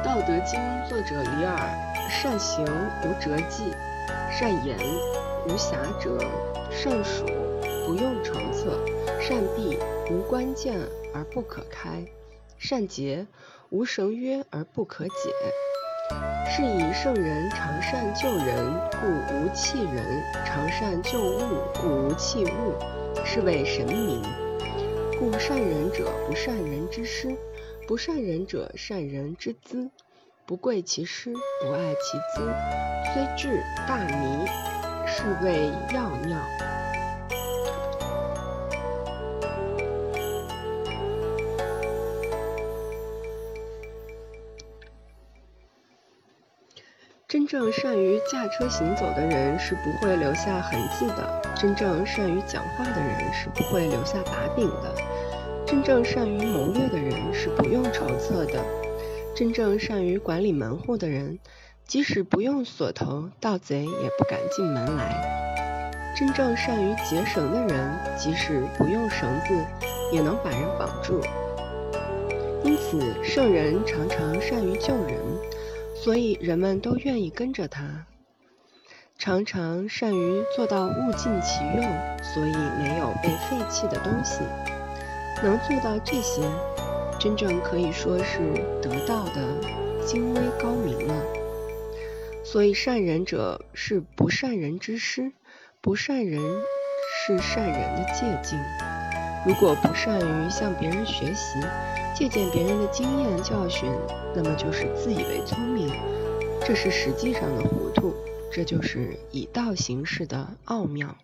《道德经》作者李耳：善行无辙迹，善言无瑕谪，善数不用筹策，善闭无关键而不可开，善结无绳约而不可解。是以圣人常善救人，故无弃人；常善救物，故无弃物。是谓神明。故善人者不善人之师，不善人者善人之资。不贵其师，不爱其资，虽智大迷，是谓要妙。真正善于驾车行走的人是不会留下痕迹的；真正善于讲话的人是不会留下把柄的；真正善于谋略的人是不用筹策的。真正善于管理门户的人，即使不用锁头，盗贼也不敢进门来；真正善于结绳的人，即使不用绳子，也能把人绑住。因此，圣人常常善于救人，所以人们都愿意跟着他；常常善于做到物尽其用，所以没有被废弃的东西。能做到这些。真正可以说是得道的精微高明了。所以善人者是不善人之师，不善人是善人的借镜。如果不善于向别人学习，借鉴别人的经验教训，那么就是自以为聪明，这是实际上的糊涂。这就是以道行事的奥妙。